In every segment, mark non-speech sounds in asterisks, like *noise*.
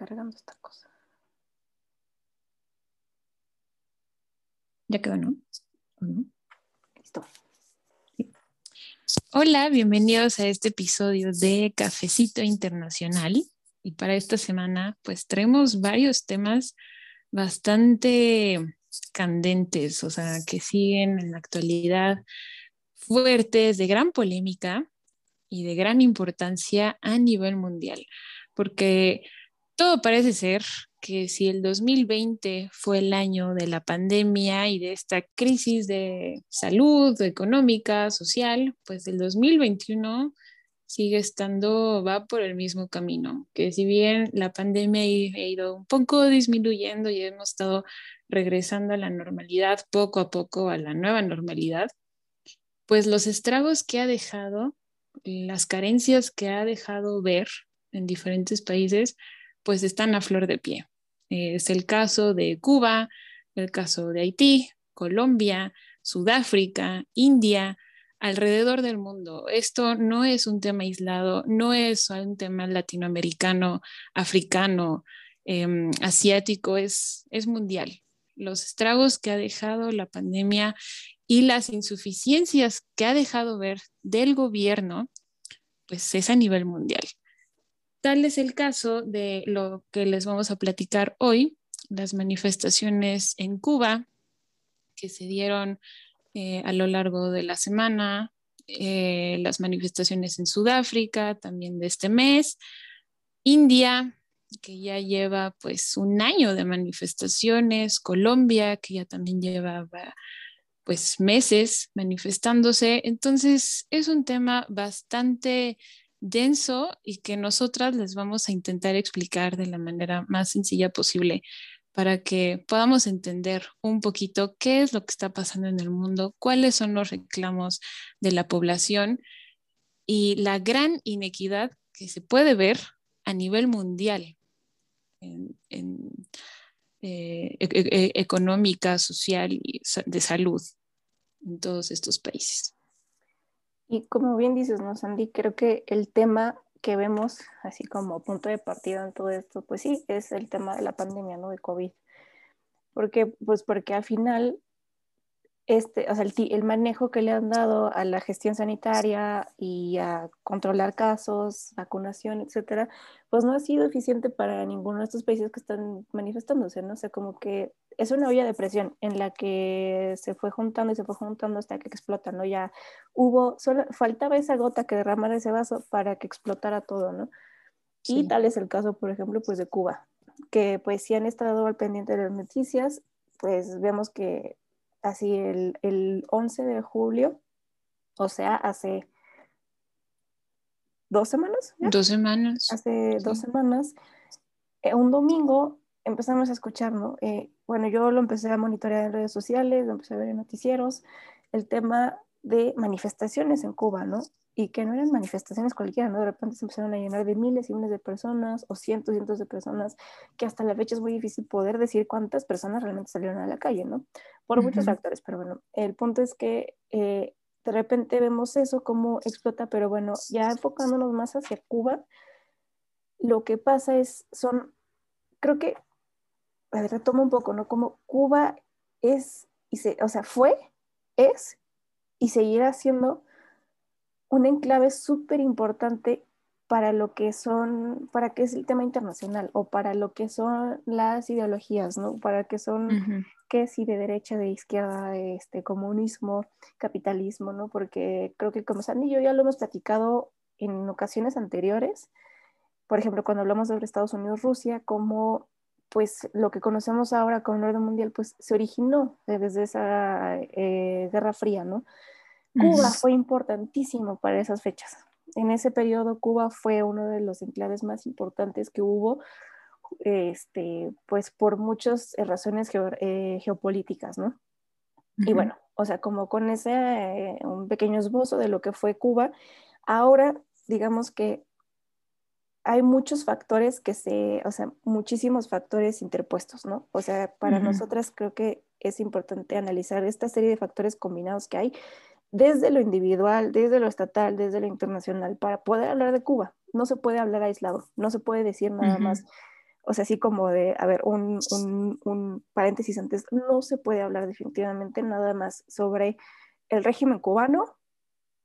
Cargando esta cosa. Ya quedó, ¿no? Listo. Hola, bienvenidos a este episodio de Cafecito Internacional. Y para esta semana, pues traemos varios temas bastante candentes, o sea, que siguen en la actualidad fuertes, de gran polémica y de gran importancia a nivel mundial, porque todo parece ser que si el 2020 fue el año de la pandemia y de esta crisis de salud económica, social, pues el 2021 sigue estando, va por el mismo camino, que si bien la pandemia ha ido un poco disminuyendo y hemos estado regresando a la normalidad poco a poco, a la nueva normalidad, pues los estragos que ha dejado, las carencias que ha dejado ver en diferentes países, pues están a flor de pie. Es el caso de Cuba, el caso de Haití, Colombia, Sudáfrica, India, alrededor del mundo. Esto no es un tema aislado, no es un tema latinoamericano, africano, em, asiático, es, es mundial. Los estragos que ha dejado la pandemia y las insuficiencias que ha dejado ver del gobierno, pues es a nivel mundial. Tal es el caso de lo que les vamos a platicar hoy, las manifestaciones en Cuba que se dieron eh, a lo largo de la semana, eh, las manifestaciones en Sudáfrica también de este mes, India, que ya lleva pues un año de manifestaciones, Colombia, que ya también lleva pues meses manifestándose. Entonces es un tema bastante denso y que nosotras les vamos a intentar explicar de la manera más sencilla posible para que podamos entender un poquito qué es lo que está pasando en el mundo, cuáles son los reclamos de la población y la gran inequidad que se puede ver a nivel mundial en, eh, e, e, e, económica, social y de salud en todos estos países. Y como bien dices, ¿no, Sandy? Creo que el tema que vemos así como punto de partida en todo esto, pues sí, es el tema de la pandemia, ¿no? De COVID. Porque, pues porque al final este, o sea, el, manejo que le han dado a la gestión sanitaria y a controlar casos, vacunación, etcétera, pues no ha sido eficiente para ninguno de estos países que están manifestándose, ¿no? O sea, como que es una olla de presión en la que se fue juntando y se fue juntando hasta que explota, ¿no? Ya hubo, solo faltaba esa gota que derramara ese vaso para que explotara todo, ¿no? Y tal es el caso, por ejemplo, pues de Cuba, que pues si han estado al pendiente de las noticias, pues vemos que así el, el 11 de julio, o sea, hace dos semanas. Dos semanas. Hace dos semanas, eh, un domingo empezamos a escuchar, ¿no? Eh, bueno, yo lo empecé a monitorear en redes sociales, lo empecé a ver en noticieros, el tema de manifestaciones en Cuba, ¿no? Y que no eran manifestaciones cualquiera, ¿no? De repente se empezaron a llenar de miles y miles de personas o cientos y cientos de personas que hasta la fecha es muy difícil poder decir cuántas personas realmente salieron a la calle, ¿no? Por muchos factores, pero bueno, el punto es que eh, de repente vemos eso como explota, pero bueno, ya enfocándonos más hacia Cuba, lo que pasa es, son, creo que, a ver, retomo un poco, ¿no? Como Cuba es, y se, o sea, fue, es y seguirá siendo un enclave súper importante para lo que son, para qué es el tema internacional o para lo que son las ideologías, ¿no? Para qué son, qué si de derecha, de izquierda, este, comunismo, capitalismo, ¿no? Porque creo que como Sandy y yo ya lo hemos platicado en ocasiones anteriores, por ejemplo, cuando hablamos sobre Estados Unidos, Rusia, como pues lo que conocemos ahora como el orden mundial, pues se originó desde esa eh, Guerra Fría, ¿no? Cuba fue importantísimo para esas fechas. En ese periodo Cuba fue uno de los enclaves más importantes que hubo, este, pues por muchas razones eh, geopolíticas, ¿no? Y bueno, o sea, como con ese eh, un pequeño esbozo de lo que fue Cuba, ahora digamos que hay muchos factores que se, o sea, muchísimos factores interpuestos, ¿no? O sea, para nosotras creo que es importante analizar esta serie de factores combinados que hay desde lo individual, desde lo estatal, desde lo internacional, para poder hablar de Cuba. No se puede hablar aislado, no se puede decir nada más, o sea, así como de, a ver, un, un, paréntesis antes, no se puede hablar definitivamente nada más sobre el régimen cubano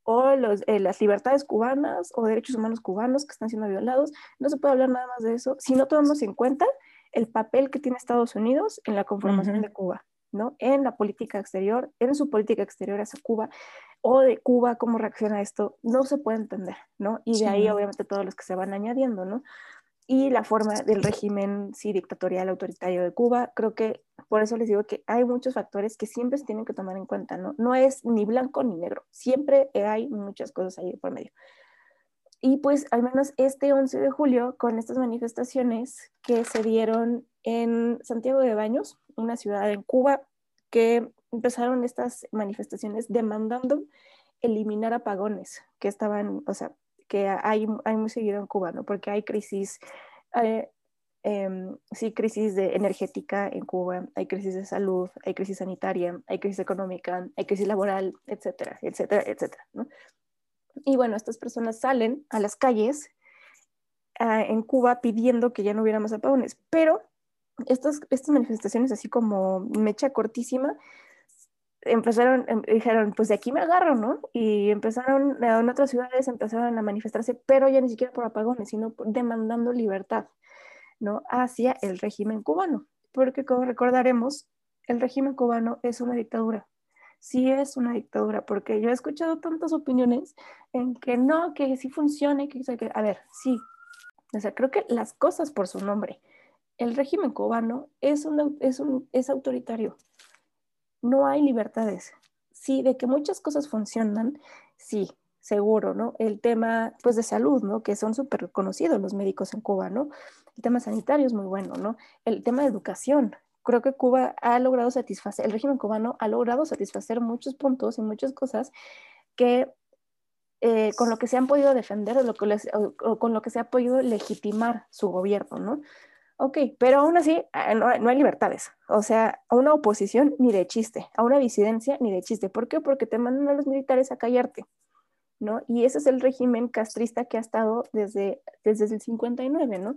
o los, eh, las libertades cubanas o derechos humanos cubanos que están siendo violados. No se puede hablar nada más de eso si no tomamos en cuenta el papel que tiene Estados Unidos en la conformación de Cuba. ¿No? En la política exterior, en su política exterior hacia Cuba, o de Cuba, cómo reacciona a esto, no se puede entender, ¿no? Y de ahí, obviamente, todos los que se van añadiendo, ¿no? Y la forma del régimen, sí, dictatorial, autoritario de Cuba, creo que por eso les digo que hay muchos factores que siempre se tienen que tomar en cuenta, ¿no? No es ni blanco ni negro, siempre hay muchas cosas ahí por medio. Y pues al menos este 11 de julio, con estas manifestaciones que se dieron en Santiago de Baños, una ciudad en Cuba, que empezaron estas manifestaciones demandando eliminar apagones que estaban, o sea, que hay, hay muy seguido en Cuba, ¿no? Porque hay crisis, eh, em, sí, crisis de energética en Cuba, hay crisis de salud, hay crisis sanitaria, hay crisis económica, hay crisis laboral, etcétera, etcétera, etcétera, ¿no? Y bueno, estas personas salen a las calles ah, en Cuba pidiendo que ya no hubiera más apagones, pero estas, estas manifestaciones así como mecha cortísima, empezaron, em, dijeron, pues de aquí me agarro, ¿no? Y empezaron, en otras ciudades empezaron a manifestarse, pero ya ni siquiera por apagones, sino demandando libertad, ¿no? Hacia el régimen cubano, porque como recordaremos, el régimen cubano es una dictadura. Sí es una dictadura, porque yo he escuchado tantas opiniones en que no, que sí funcione, que, que a ver, sí. O sea, creo que las cosas por su nombre el régimen cubano es, es, un, es autoritario. No hay libertades. Sí, de que muchas cosas funcionan, sí, seguro, ¿no? El tema, pues, de salud, ¿no? Que son súper conocidos los médicos en Cuba, ¿no? El tema sanitario es muy bueno, ¿no? El tema de educación. Creo que Cuba ha logrado satisfacer, el régimen cubano ha logrado satisfacer muchos puntos y muchas cosas que eh, con lo que se han podido defender lo que o con lo que se ha podido legitimar su gobierno, ¿no? Ok, pero aún así eh, no, hay libertades. O sea, a una oposición ni de chiste, a una disidencia ni de chiste. ¿Por qué? Porque te mandan a los militares a callarte, ¿no? Y ese es el régimen castrista que ha estado desde, desde el 59, ¿no?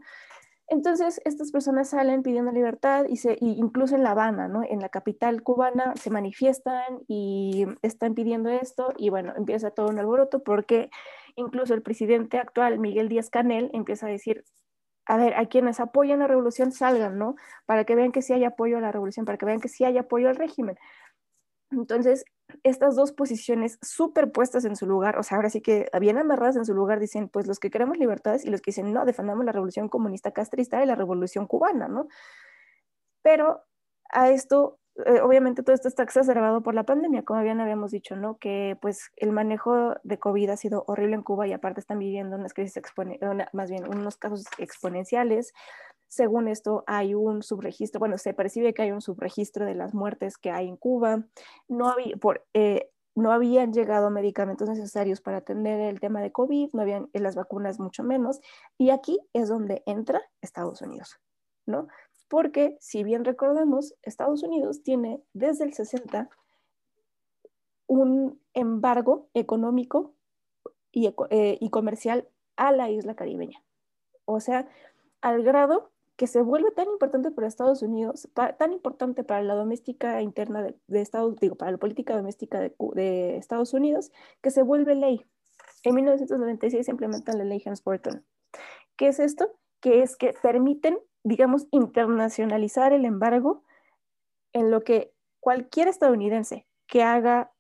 Entonces, estas personas salen pidiendo libertad y, se, incluso en La Habana, ¿no? En la capital cubana se manifiestan y están pidiendo esto y bueno, empieza todo un alboroto porque incluso el presidente actual, Miguel Díaz Canel, empieza a decir, a ver, a quienes apoyan la revolución salgan, ¿no? Para que vean que sí hay apoyo a la revolución, para que vean que sí hay apoyo al régimen. Entonces, estas dos posiciones superpuestas en su lugar, o sea, ahora sí que bien amarradas en su lugar, dicen, pues los que queremos libertades y los que dicen, no, defendamos la revolución comunista castrista y la revolución cubana, ¿no? Pero a esto eh, obviamente todo esto está exacerbado por la pandemia, como bien habíamos dicho, ¿no? Que pues el manejo de COVID ha sido horrible en Cuba y aparte están viviendo unas crisis, más bien unos casos exponenciales. Según esto, hay un subregistro, bueno, se percibe que hay un subregistro de las muertes que hay en Cuba. No, había, eh, no habían llegado medicamentos necesarios para atender el tema de COVID, no habían las vacunas mucho menos. Y aquí es donde entra Estados Unidos, ¿no? porque si bien recordemos, Estados Unidos tiene desde el 60 un embargo económico eh, y, comercial a la isla caribeña. O sea, al grado que se vuelve tan importante para Estados Unidos, tan importante para la doméstica interna de, Estados digo, para la política doméstica de, de, Estados Unidos, que se vuelve ley. En 1996 se implementa la ley Hans-Burton. ¿Qué es esto? Que es que permiten digamos, internacionalizar el embargo en lo que cualquier estadounidense que haga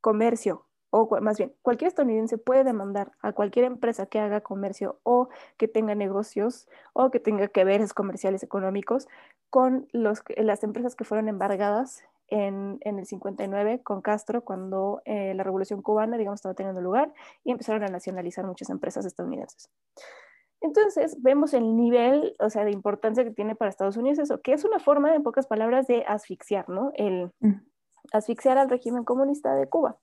comercio, o más bien, cualquier estadounidense puede demandar a cualquier empresa que haga comercio o que tenga negocios o que tenga que veres comerciales económicos con los, las empresas que fueron embargadas en, el 59 con Castro, cuando eh, la revolución cubana, digamos, estaba teniendo lugar y empezaron a nacionalizar muchas empresas estadounidenses. Entonces, vemos el nivel, o sea, de importancia que tiene para Estados Unidos eso, que es una forma, en pocas palabras, de asfixiar, ¿no? El mm. asfixiar al régimen comunista de Cuba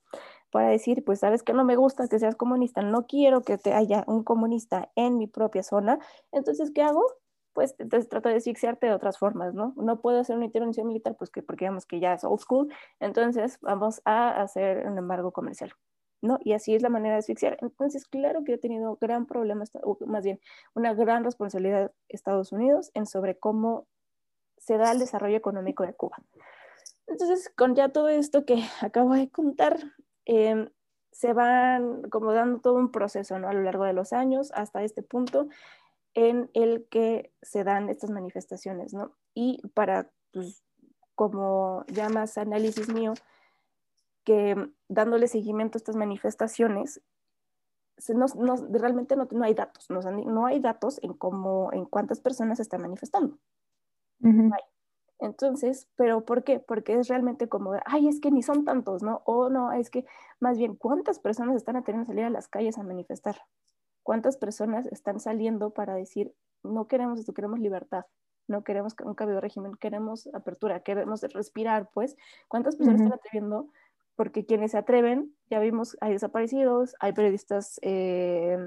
para decir, pues sabes que no me gusta que seas comunista, no quiero que te haya un comunista en mi propia zona, entonces, ¿qué hago? Pues entonces trato de asfixiarte de otras formas, ¿no? No puedo hacer una intervención militar, pues que, porque digamos que ya es old school, entonces vamos a hacer un embargo comercial. ¿no? Y así es la manera de asfixiar. Entonces, claro que he tenido gran problema, o más bien una gran responsabilidad Estados Unidos en sobre cómo se da el desarrollo económico de Cuba. Entonces, con ya todo esto que *laughs* acabo de contar, em, se van como dando todo un proceso ¿no? a lo largo de los años hasta este punto en el que se dan estas manifestaciones, ¿no? Y para, pues, como ya más análisis mío, que dándole seguimiento a estas manifestaciones, no, realmente no, no, hay datos, no, hay datos en cómo, en cuántas personas se están manifestando. Entonces, ¿pero por qué? Porque es realmente como, ay, es que ni son tantos, ¿no? O no, es que más bien, ¿cuántas personas están a salir a las calles a manifestar? ¿Cuántas personas están saliendo para decir, no queremos esto, queremos libertad? No queremos un cambio de régimen, queremos apertura, queremos respirar, pues. ¿Cuántas personas están atreviendo porque quienes se atreven, ya vimos, hay desaparecidos, hay periodistas eh,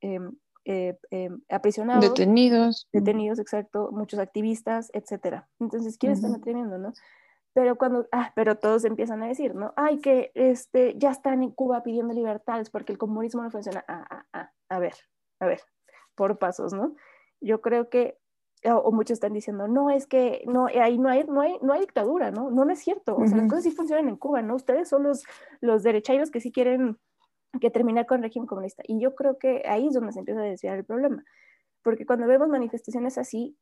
em, eh, em, aprisionados. Detenidos. Detenidos, exacto, muchos activistas, etcétera. Entonces, ¿quiénes están atreviendo, no? Pero cuando, ah, pero todos empiezan a decir, ¿no? Ay, que este, ya están en Cuba pidiendo libertades porque el comunismo no funciona. Ah, ah, ah, a ver, a ver, por pasos, ¿no? Yo creo que o, muchos están diciendo, no, es que no, ahí no hay, no hay, no hay dictadura, ¿no? No, no es cierto. O sea, las cosas sí funcionan en Cuba, ¿no? Ustedes son los, los derechairos que sí quieren que terminar con el régimen comunista. Y yo creo que ahí es donde se empieza a desviar el problema. Porque cuando vemos manifestaciones así,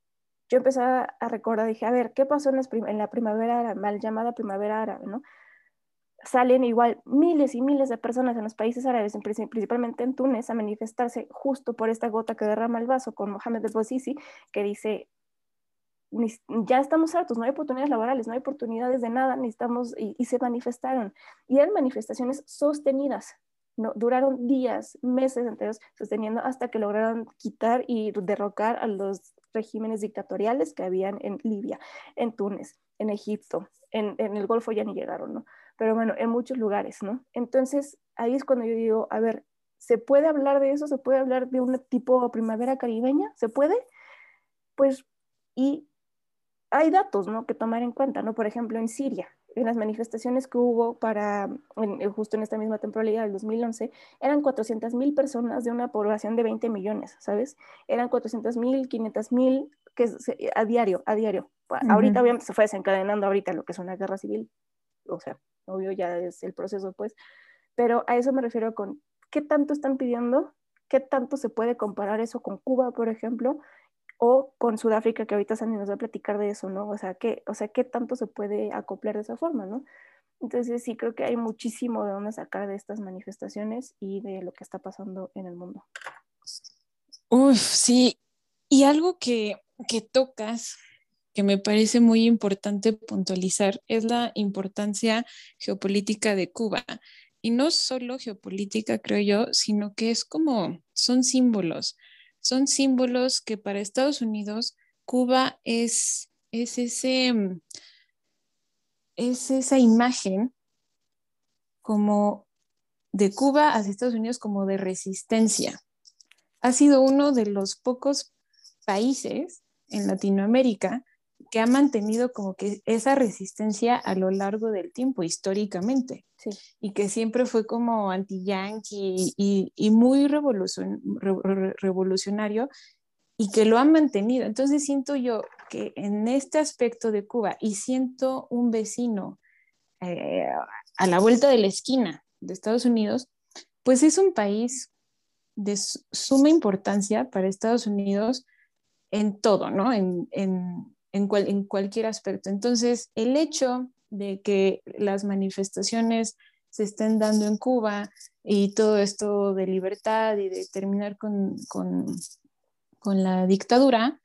yo empecé a recordar, dije, a ver, ¿qué pasó en, en la primavera mal llamada primavera árabe, ¿no? salen igual miles y miles de personas en los países árabes, principalmente en Túnez, a manifestarse justo por esta gota que derrama el vaso con Mohamed el Bouazizi, que dice, ya estamos hartos, no hay oportunidades laborales, no hay oportunidades de nada, necesitamos, y, y se manifestaron. Y eran manifestaciones sostenidas, no, duraron días, meses enteros sosteniendo hasta que lograron quitar y derrocar a los regímenes dictatoriales que habían en Libia, en Túnez, en Egipto, en, en el Golfo ya ni llegaron, ¿no? pero bueno, en muchos lugares, ¿no? Entonces, ahí es cuando yo digo, a ver, ¿se puede hablar de eso? ¿Se puede hablar de un tipo primavera caribeña? ¿Se puede? Pues, y hay datos, ¿no? Que tomar en cuenta, ¿no? Por ejemplo, en Siria, en las manifestaciones que hubo para, justo en esta misma temporalidad del 2011, eran 400 mil personas de una población de 20 millones, ¿sabes? Eran 400 mil, 500 mil que a diario, a diario. Ahorita obviamente se fue desencadenando ahorita lo que es una guerra civil, o sea, obvio ya es el proceso, pues, pero a eso me refiero con qué tanto están pidiendo, qué tanto se puede comparar eso con Cuba, por ejemplo, o con Sudáfrica, que ahorita Sandy nos va a platicar de eso, ¿no? O sea, ¿qué, o sea, qué tanto se puede acoplar de esa forma, ¿no? Entonces sí creo que hay muchísimo de dónde sacar de estas manifestaciones y de lo que está pasando en el mundo. Uf, sí. Y algo que, que tocas que me parece muy importante puntualizar es la importancia geopolítica de Cuba. Y no solo geopolítica, creo yo, sino que es como, son símbolos. Son símbolos que para Estados Unidos, Cuba es, es, ese, es esa imagen como de Cuba hacia Estados Unidos como de resistencia. Ha sido uno de los pocos países en Latinoamérica que ha mantenido como que esa resistencia a lo largo del tiempo, históricamente, y que siempre fue como anti-yankee y, muy revolucionario y que lo ha mantenido. Entonces siento yo que en este aspecto de Cuba y siento un vecino eh, a la vuelta de la esquina de Estados Unidos, pues es un país de suma importancia para Estados Unidos en todo, ¿no? en, en, en cualquier aspecto. Entonces, el hecho de que las manifestaciones se estén dando en Cuba y todo esto de libertad y de terminar con, con, con, la dictadura,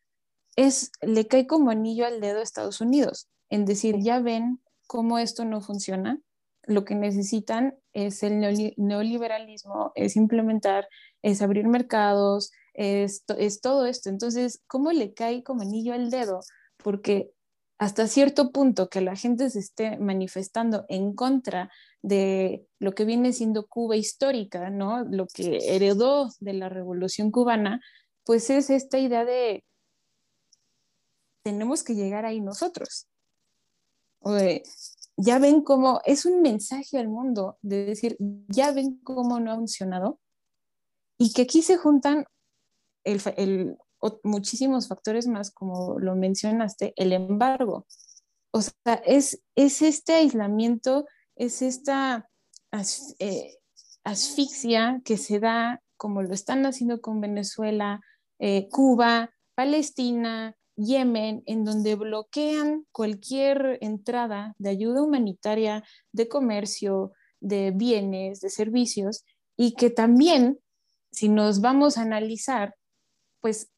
es, le cae como anillo al dedo a Estados Unidos, en decir, ya ven cómo esto no funciona. Lo que necesitan es el neoliberalismo, es implementar, es abrir mercados, es, es todo esto. Entonces, ¿cómo le cae como anillo al dedo? Porque hasta cierto punto que la gente se esté manifestando en contra de lo que viene siendo Cuba histórica, ¿no? Lo que heredó de la revolución cubana, pues es esta idea de tenemos que llegar ahí nosotros. ya ven cómo es un mensaje al mundo de decir, ya ven cómo no ha funcionado y que aquí se juntan el, el, muchísimos factores más, como lo mencionaste, el embargo. O sea, es, es este aislamiento, es esta eh, asfixia que se da, como lo están haciendo con Venezuela, eh, Cuba, Palestina, Yemen, en donde bloquean cualquier entrada de ayuda humanitaria, de comercio, de bienes, de servicios, y que también, si nos vamos a analizar, pues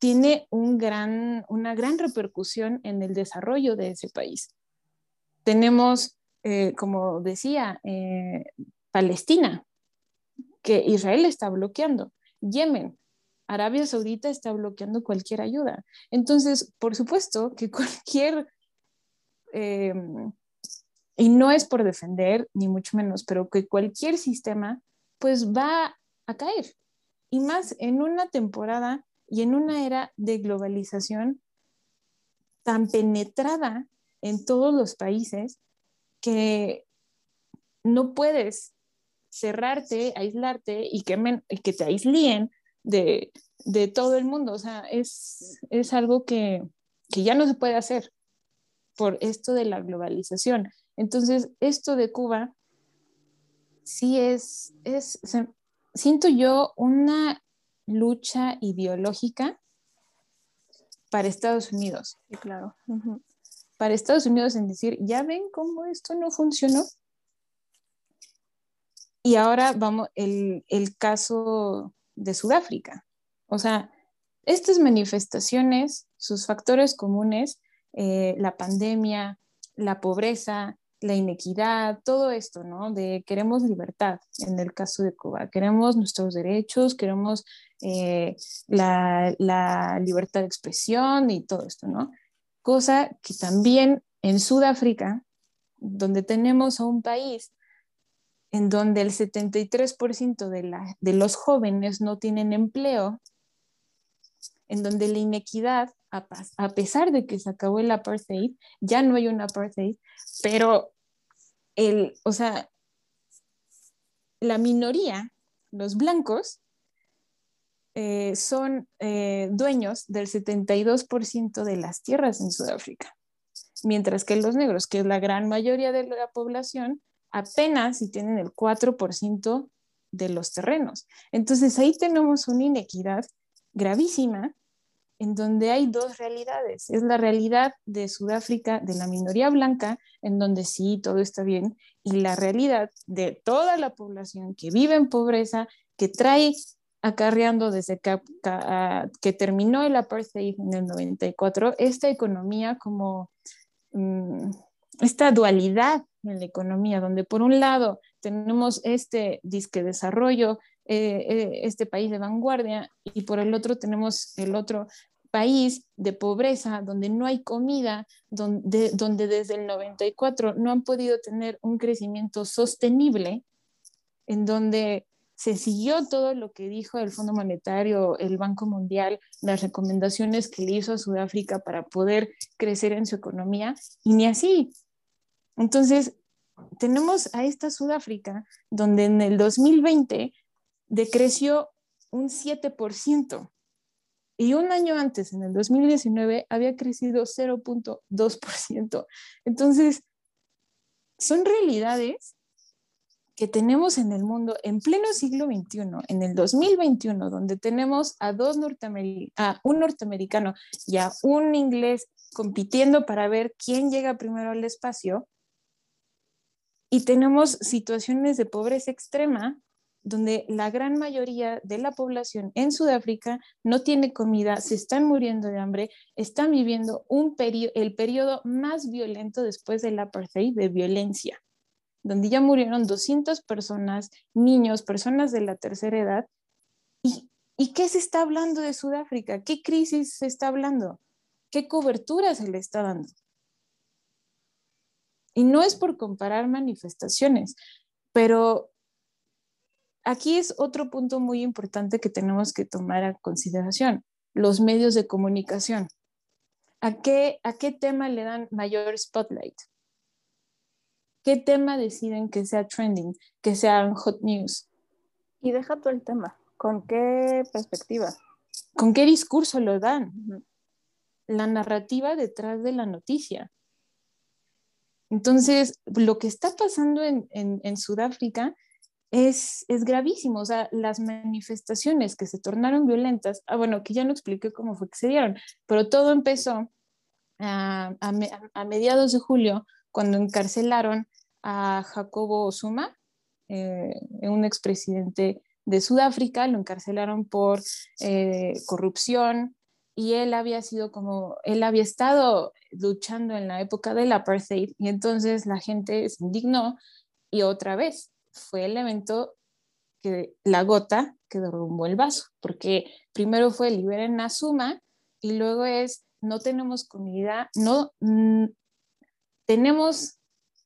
tiene un gran, una gran repercusión en el desarrollo de ese país. Tenemos, eh, como decía, eh, Palestina, que Israel está bloqueando, Yemen, Arabia Saudita está bloqueando cualquier ayuda. Entonces, por supuesto que *laughs* cualquier, eh, y no es por defender, ni mucho menos, pero que cualquier sistema, pues va a caer. Y más en una temporada y en una era de globalización tan penetrada en todos los países que no puedes cerrarte, aislarte y que, que te aíslen de, todo el mundo. O sea, es, algo que, ya no se puede hacer por esto de la globalización. Entonces, esto de Cuba sí es, es siento yo una lucha ideológica para Estados Unidos. claro. Para Estados Unidos en decir, ya ven cómo esto no funcionó. Y ahora vamos, el, el caso de Sudáfrica. O sea, estas manifestaciones, sus factores comunes, eh, la pandemia, la pobreza, la inequidad, todo esto, ¿no? De queremos libertad en el caso de Cuba, queremos nuestros derechos, queremos eh, la, libertad de expresión y todo esto, ¿no? Cosa que también en Sudáfrica, donde tenemos a un país en donde el 73% de, la, de los jóvenes no tienen empleo, en donde la inequidad, a, a, pesar de que se acabó el apartheid, ya no hay un apartheid, pero el, o sea, la minoría, los blancos, eh, son eh, dueños del 72% de las tierras en Sudáfrica, mientras que los negros, que es la gran mayoría de la población, apenas si tienen el 4% de los terrenos. Entonces ahí tenemos una inequidad gravísima en donde hay dos realidades. Es la realidad de Sudáfrica, de la minoría blanca, en donde sí, todo está bien, y la realidad de toda la población que vive en pobreza, que trae acarreando desde que, que terminó el apartheid en el 94, esta economía como mm, esta dualidad en la economía, donde por un lado tenemos este disque desarrollo, eh, eh, este país de vanguardia, y por el otro tenemos el otro país de pobreza, donde no hay comida, donde, donde desde el 94 no han podido tener un crecimiento sostenible, en donde se siguió todo lo que dijo el Fondo Monetario, el Banco Mundial, las recomendaciones que le hizo a Sudáfrica para poder crecer en su economía, y ni así. Entonces, tenemos a esta Sudáfrica donde en el 2020 decreció un 7%. Y un año antes, en el 2019, había crecido 0.2%. Entonces, son realidades que tenemos en el mundo en pleno siglo XXI, en el 2021, donde tenemos a, dos a un norteamericano y a un inglés compitiendo para ver quién llega primero al espacio, y tenemos situaciones de pobreza extrema donde la gran mayoría de la población en Sudáfrica no tiene comida, se están muriendo de hambre, están viviendo un el periodo más violento después del apartheid de violencia, donde ya murieron 200 personas, niños, personas de la tercera edad. ¿Y, ¿Y qué se está hablando de Sudáfrica? ¿Qué crisis se está hablando? ¿Qué cobertura se le está dando? Y no es por comparar manifestaciones, pero aquí es otro punto muy importante que tenemos que tomar a consideración, los medios de comunicación. ¿A qué, ¿A qué tema le dan mayor spotlight? ¿Qué tema deciden que sea trending, que sea hot news? Y deja todo el tema. ¿Con qué perspectiva? ¿Con qué discurso lo dan? La narrativa detrás de la noticia. Entonces, lo que está pasando en, en Sudáfrica es, es, gravísimo. O sea, las manifestaciones que se tornaron violentas, ah, bueno, que ya no expliqué cómo fue que se dieron, pero todo empezó a, a, mediados de julio, cuando encarcelaron a Jacobo Zuma, eh, un expresidente de Sudáfrica, lo encarcelaron por eh, corrupción y él había sido como, él había estado luchando en la época del apartheid y entonces la gente se indignó y otra vez fue el evento que la gota que derrumbó el vaso, porque primero fue liberen a Suma y luego es no tenemos comida, no mm, tenemos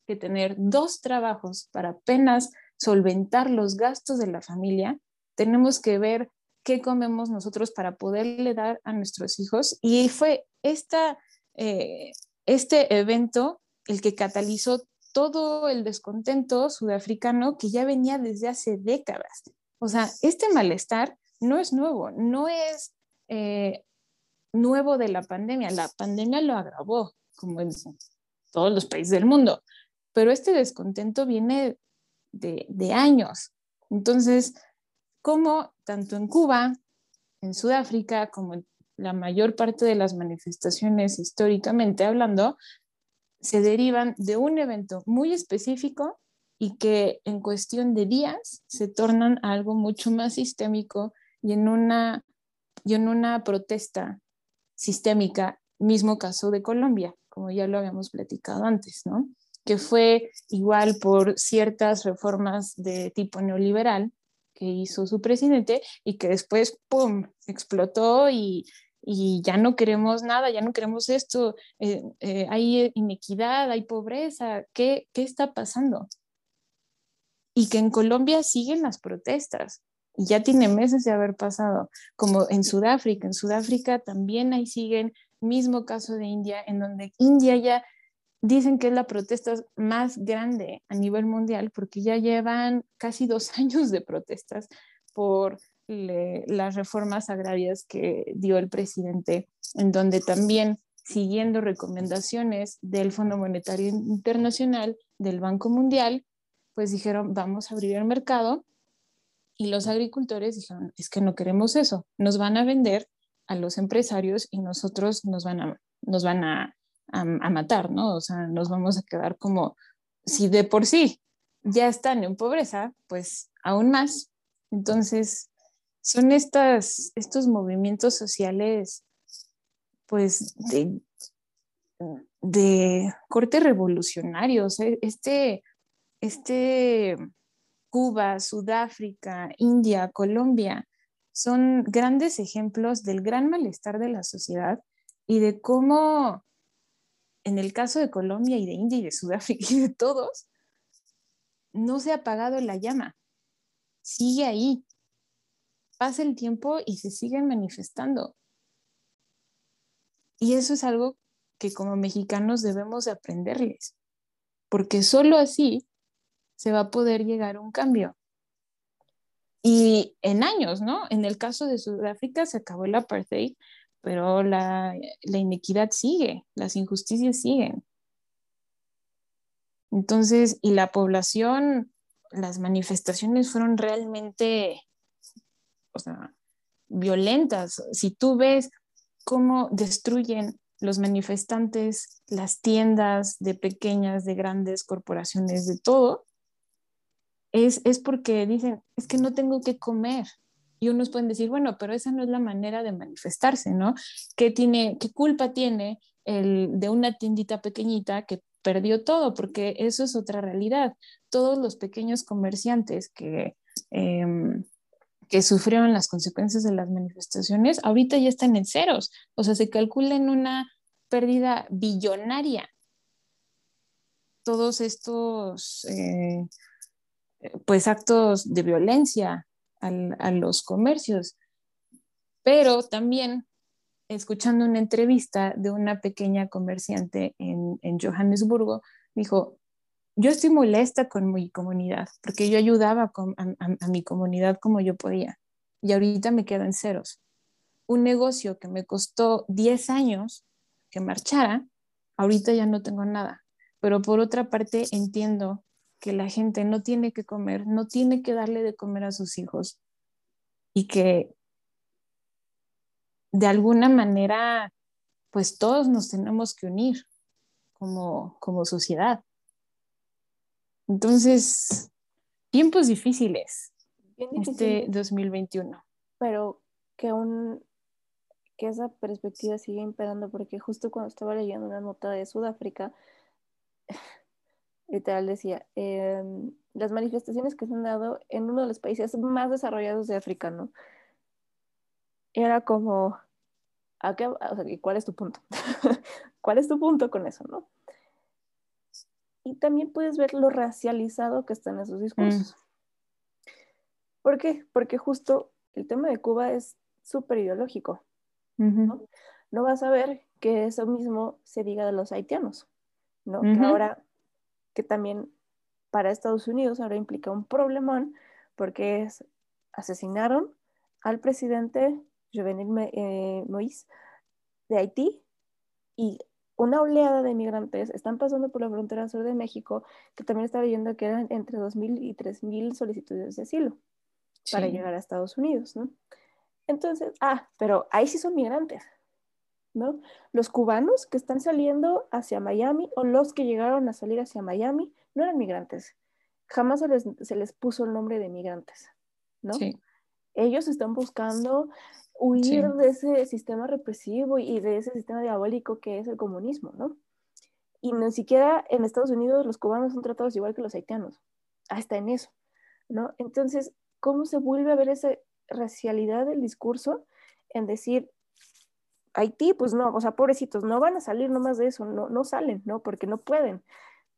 que tener dos trabajos para apenas solventar los gastos de la familia, tenemos que ver qué comemos nosotros para poderle dar a nuestros hijos. Y fue esta, eh, este evento el que catalizó todo el descontento sudafricano que ya venía desde hace décadas. O sea, este malestar no es nuevo, no es eh, nuevo de la pandemia. La pandemia lo agravó, como en todos los países del mundo, pero este descontento viene de, de años. Entonces, como tanto en Cuba, en Sudáfrica, como en la mayor parte de las manifestaciones históricamente hablando, se derivan de un evento muy específico y que en cuestión de días se tornan algo mucho más sistémico y en una, y en una protesta sistémica, mismo caso de Colombia, como ya lo habíamos platicado antes, ¿no? que fue igual por ciertas reformas de tipo neoliberal que hizo su presidente y que después, ¡pum!, explotó y, y ya no queremos nada, ya no queremos esto, eh, eh, hay inequidad, hay pobreza, ¿qué, ¿qué está pasando? Y que en Colombia siguen las protestas, y ya tiene meses de haber pasado, como en Sudáfrica, en Sudáfrica también ahí siguen, mismo caso de India, en donde India ya dicen que es la protesta más grande a nivel mundial porque ya llevan casi dos *laughs* años de protestas por las reformas agrarias que dio el presidente, en donde también siguiendo recomendaciones del Fondo Monetario Internacional, del Banco Mundial, pues dijeron, vamos a abrir el mercado. Y los agricultores dijeron, es que no queremos eso, nos van a vender a los empresarios y nosotros nos van a, nos van a, a matar, ¿no? O sea, nos vamos a quedar como, si de por sí ya están en pobreza, pues aún más. Entonces, son estas, estos movimientos sociales, pues, de, de corte revolucionario. este, este Cuba, Sudáfrica, India, Colombia, son grandes ejemplos del gran malestar de la sociedad y de cómo, en el caso de Colombia y de India y de Sudáfrica *laughs* y de todos, no se ha apagado la llama, sigue ahí, pasa el tiempo y se siguen manifestando. Y eso es algo que como mexicanos debemos de aprenderles, porque solo así se va a poder llegar a un cambio. Y en años, ¿no? En el caso de Sudáfrica se acabó el apartheid, pero la, la inequidad sigue, las injusticias siguen. Entonces, y la población, las manifestaciones fueron realmente o sea, violentas. Si tú ves cómo destruyen los manifestantes las tiendas de pequeñas, de grandes corporaciones, de todo, es, es porque dicen, es que no tengo que comer. Y unos pueden decir, bueno, pero esa no es la manera de manifestarse, ¿no? ¿Qué, tiene, qué culpa tiene el de una tiendita pequeñita que perdió todo? Porque eso es otra realidad. Todos los pequeños comerciantes que, em, que sufrieron las consecuencias de las manifestaciones, ahorita ya están en ceros. O sea, se calcula en una pérdida billonaria. Todos estos, eh, pues, actos de violencia a los comercios. Pero también, escuchando una entrevista de una pequeña comerciante en, en Johannesburgo, dijo, yo estoy molesta con mi comunidad, porque yo ayudaba a, mi comunidad como yo podía, y ahorita me quedo en ceros. Un negocio que me costó 10 años que marchara, ahorita ya no tengo nada. Pero por otra parte entiendo que la gente no tiene que comer, no tiene que darle de comer a sus hijos y que de alguna manera, pues todos nos tenemos que unir como, como sociedad. Entonces, tiempos difíciles este 2021. Pero que un que esa perspectiva sigue imperando porque justo cuando estaba leyendo una nota de Sudáfrica, literal decía, em, las manifestaciones que se han dado en uno de los países más desarrollados de África, ¿no? Era como, ¿a qué, ¿cuál es tu punto? *laughs* ¿Cuál es tu punto con eso, no? y también puedes ver lo racializado que están esos discursos. Mm. ¿Por qué? Porque justo el tema de Cuba es súper ideológico. ¿no? vas a ver que eso mismo se diga de los haitianos, ¿no? Que ahora, que también para Estados Unidos ahora implica un problemón porque es, asesinaron al presidente Jovenel eh, Moïse de Haití y una oleada de migrantes están pasando por la frontera sur de México, que también está leyendo que eran entre 2.000 y 3.000 solicitudes de asilo para llegar a Estados Unidos, ¿no? Entonces, ah, pero ahí sí son migrantes, ¿no? Los cubanos que están saliendo hacia Miami o los que llegaron a salir hacia Miami no eran migrantes. Jamás se les, se les puso el nombre de migrantes, ¿no? Sí. Ellos están buscando huir de ese sistema represivo y de ese sistema diabólico que es el comunismo, ¿no? Y ni siquiera en Estados Unidos los cubanos son tratados igual que los haitianos, hasta en eso, ¿no? Entonces, ¿cómo se vuelve a ver esa racialidad del discurso en decir, Haití, pues no, o sea, pobrecitos, no van a salir nomás de eso, no, no salen, ¿no? Porque no pueden,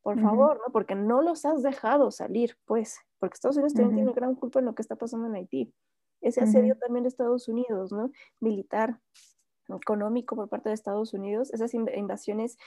por favor, ¿no? Porque no los has dejado salir, pues, porque Estados Unidos también tiene gran culpa en lo que está pasando en Haití ese asedio también de Estados Unidos, ¿no? Militar, económico por parte de Estados Unidos, esas invasiones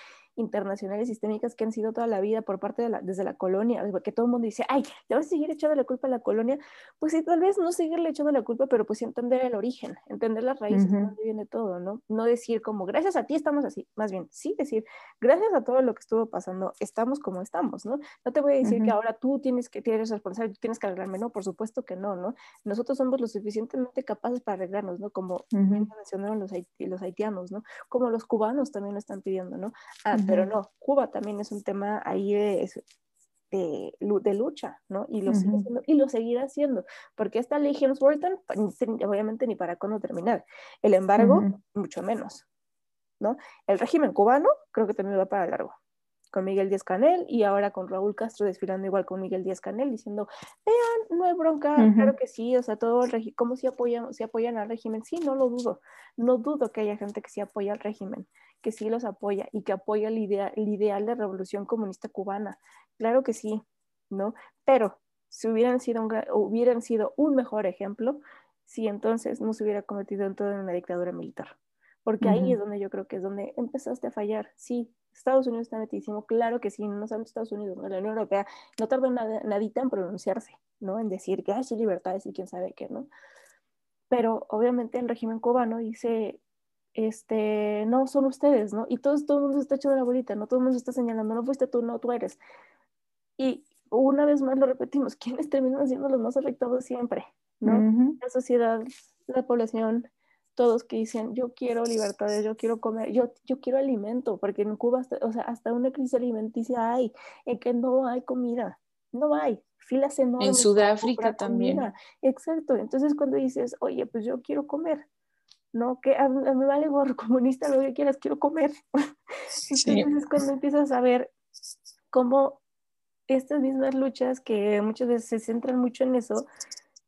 internacionales sistémicas que han sido toda la vida por parte de la, desde la colonia, que todo el mundo dice, ay, te vas a seguir echando la culpa a la colonia, pues sí, tal vez no seguirle echando la culpa, pero pues entender el origen, entender las raíces de dónde viene todo, ¿no? No decir como, gracias a ti estamos así, más bien, sí decir, gracias a todo lo que estuvo pasando, estamos como estamos, ¿no? No te voy a decir que ahora tú tienes que, tienes responsable, tienes que arreglarme, no, por supuesto que no, ¿no? Nosotros somos lo suficientemente capaces para arreglarnos, ¿no? Como mencionaron los, los haitianos, ¿no? Como los cubanos también lo están pidiendo, ¿no? Ah, pero no, Cuba también es un tema ahí de, de, lucha, ¿no? Y lo, y lo seguirá haciendo, porque esta ley Helms-Burton, obviamente ni para cuándo terminar. El embargo, mucho menos, ¿no? El régimen cubano creo que también va para largo con Miguel Díaz Canel y ahora con Raúl Castro desfilando igual con Miguel Díaz Canel diciendo, vean, no hay bronca, claro que sí, o sea, todo el régimen, ¿cómo si apoyan, si apoyan al régimen? Sí, no lo dudo, no dudo que haya gente que sí apoya al régimen, que sí los apoya y que apoya el, idea, el ideal de revolución comunista cubana, claro que sí, ¿no? Pero si hubieran sido un, hubieran sido un mejor ejemplo, si entonces no se hubiera convertido en toda una dictadura militar porque ahí es donde yo creo que es donde empezaste a fallar. Sí, Estados Unidos está metidísimo, claro que sí, no solamente Estados Unidos, la Unión Europea no tardó nada, nadita en pronunciarse, ¿no? En decir que hay libertades y quién sabe qué, ¿no? Pero obviamente el régimen cubano dice, este, no, son ustedes, ¿no? Y todo, todo el mundo se está echando la bolita, ¿no? Todo el mundo se está señalando, no fuiste tú, no, tú eres. Y una vez más lo repetimos, *laughs* ¿quiénes terminan siendo los más afectados siempre? ¿no? La sociedad, la población, todos que dicen, yo quiero libertades, yo quiero comer, yo, yo quiero alimento, porque en Cuba, hasta, o sea, hasta una crisis alimenticia hay, en que no hay comida, no hay, filas enormes. En Sudáfrica también. Exacto, entonces cuando dices, oye, pues yo quiero comer, ¿no? Que a, mí me vale gorro *laughs* comunista, lo que quieras, quiero comer. *laughs* entonces es cuando empiezas a ver cómo estas mismas luchas que muchas veces se centran mucho en eso,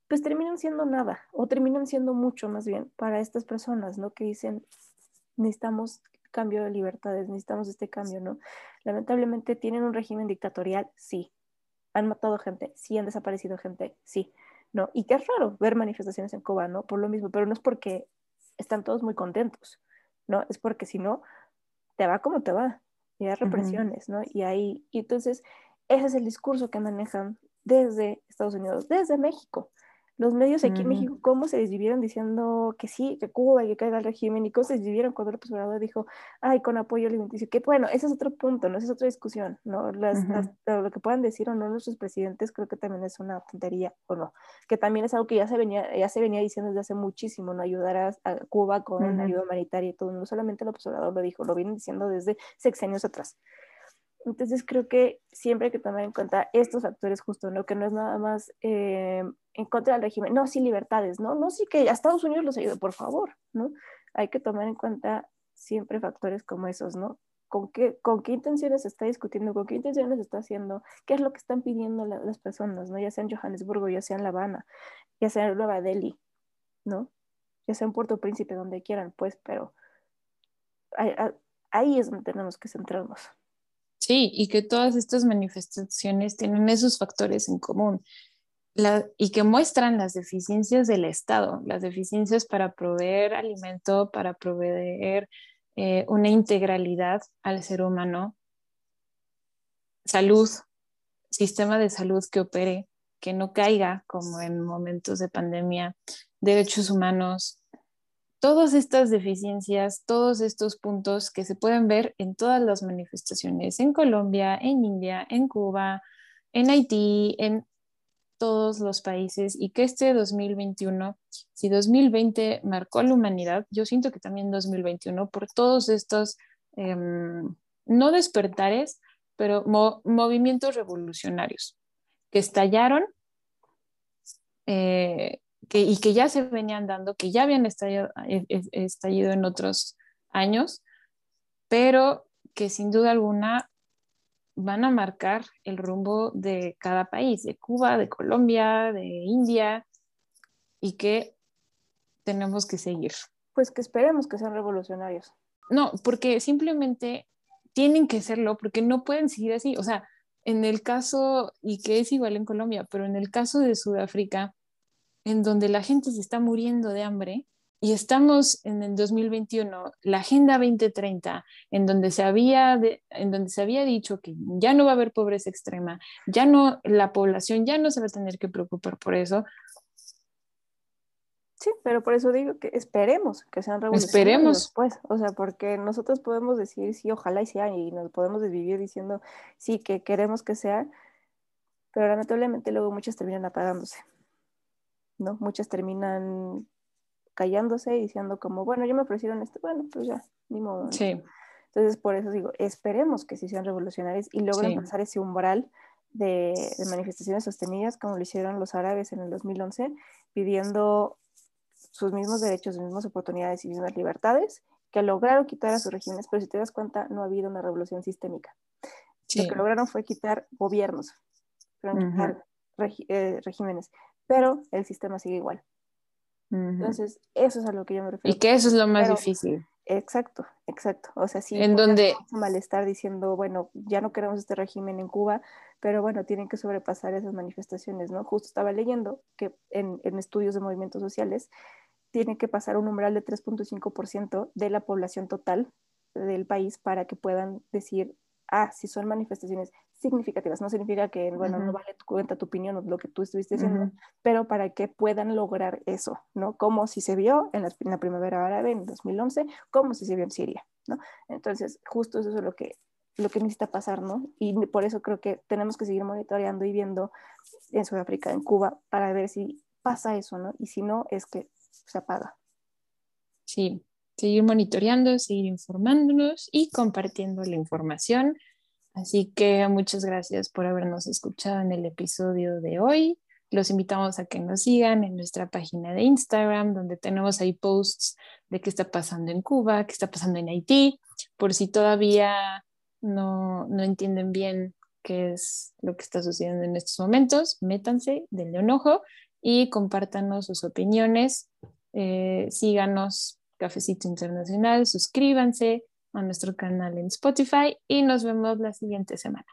pues terminan siendo nada o terminan siendo mucho más bien para estas personas, ¿no? Que dicen, necesitamos cambio de libertades, necesitamos este cambio, ¿no? Lamentablemente tienen un régimen dictatorial, sí. Han matado gente, sí, han desaparecido gente, sí, ¿no? Y qué raro ver manifestaciones en Cuba, ¿no? Por lo mismo, pero no es porque están todos muy contentos, ¿no? Es porque si no, te va como te va, y hay represiones, ¿no? Y ahí, y entonces, ese es el discurso que manejan desde Estados Unidos, desde México, los medios aquí en México, cómo se desvivieron diciendo que sí, que Cuba y que caiga el régimen, y cómo se desvivieron cuando el Obrador dijo, ay, con apoyo alimenticio, que bueno, ese es otro punto, ¿no? Esa es otra discusión, ¿no? Las, lo que puedan decir o no nuestros presidentes creo que también es una tontería, o no, que también es algo que ya se venía, ya se venía diciendo desde hace muchísimo, ¿no? Ayudar a, Cuba con ayuda humanitaria y todo, no solamente el Obrador lo dijo, lo vienen diciendo desde sexenios atrás. Entonces creo que siempre hay que tomar en cuenta estos factores justo, ¿no? Que no es nada más eh, en contra del régimen, no, sí libertades, ¿no? No, sí que a Estados Unidos los ayude, por favor, ¿no? Hay que tomar en cuenta siempre factores como esos, ¿no? ¿Con qué, con qué intenciones se está discutiendo? ¿Con qué intenciones se está haciendo? ¿Qué es lo que están pidiendo las personas, ¿no? Ya sea en Johannesburgo, ya sea en La Habana, ya sea en Nueva Delhi, ¿no? Ya sea en Puerto Príncipe, donde quieran, pues, pero ahí es donde tenemos que centrarnos. Sí, y que todas estas manifestaciones tienen esos factores en común y que muestran las deficiencias del Estado, las deficiencias para proveer alimento, para proveer eh, una integralidad al ser humano, salud, sistema de salud que opere, que no caiga como en momentos de pandemia, derechos humanos, todas estas deficiencias, todos estos puntos que se pueden ver en todas las manifestaciones en Colombia, en India, en Cuba, en Haití, en todos los países y que este 2021, si 2020 marcó a la humanidad, yo siento que también 2021 por todos estos, em, no despertares, pero movimientos revolucionarios que estallaron eh, y que ya se venían dando, que ya habían estallido, eh, eh, estallido en otros años, pero que sin duda alguna van a marcar el rumbo de cada país, de Cuba, de Colombia, de India, y que tenemos que seguir. Pues que esperemos que sean revolucionarios. No, porque simplemente tienen que serlo, porque no pueden seguir así. O sea, en el caso, y que es igual en Colombia, pero en el caso de Sudáfrica, en donde la gente se está muriendo de hambre y estamos en el 2021, la Agenda 2030, en donde se había, en donde se había dicho que ya no va a haber pobreza extrema, ya no, la población ya no se va a tener que preocupar por eso. Sí, pero por eso digo que esperemos que sean revolucionarios. Esperemos. Pues, o sea, porque nosotros podemos decir sí, ojalá y sea, y nos podemos desvivir diciendo sí, que queremos que sea, pero lamentablemente luego muchos terminan apagándose. ¿no? Muchas terminan callándose y diciendo como, bueno, yo me ofrecieron esto, bueno, pues ya, ni modo. Entonces, por eso digo, esperemos que sí sean revolucionarios y logren pasar ese umbral de, manifestaciones sostenidas como lo hicieron los árabes en el 2011, pidiendo sus mismos derechos, sus mismas oportunidades y mismas libertades, que lograron quitar a sus regímenes, pero si te das cuenta, no ha habido una revolución sistémica. Lo que lograron fue quitar gobiernos, quitar eh, regímenes pero el sistema sigue igual. Entonces, eso es a lo que yo me refiero. Y que eso es lo más difícil. Exacto, exacto. O sea, sí, en donde malestar diciendo, bueno, ya no queremos este régimen en Cuba, pero bueno, tienen que sobrepasar esas manifestaciones, ¿no? Justo estaba leyendo que en, en estudios de movimientos sociales tiene que pasar un umbral de 3.5% de la población total del país para que puedan decir, ah, si son manifestaciones significativas, no significa que, bueno, no vale tu cuenta tu opinión o lo que tú estuviste diciendo, pero para que puedan lograr eso, ¿no? Como si se vio en la, primavera árabe en 2011, como si se vio en Siria, ¿no? Entonces, justo eso es lo que, lo que necesita pasar, ¿no? Y por eso creo que tenemos que seguir monitoreando y viendo en Sudáfrica, en Cuba, para ver si pasa eso, ¿no? Y si no, es que se apaga. Sí, seguir monitoreando, seguir informándonos y compartiendo la información Así que muchas gracias por habernos escuchado en el episodio de hoy. Los invitamos a que nos sigan en nuestra página de Instagram, donde tenemos ahí posts de qué está pasando en Cuba, qué está pasando en Haití, por si todavía no, no entienden bien qué es lo que está sucediendo en estos momentos, métanse, denle un ojo y compártanos sus opiniones. Eh, síganos, Cafecito Internacional, suscríbanse a nuestro canal en Spotify y nos vemos la siguiente semana.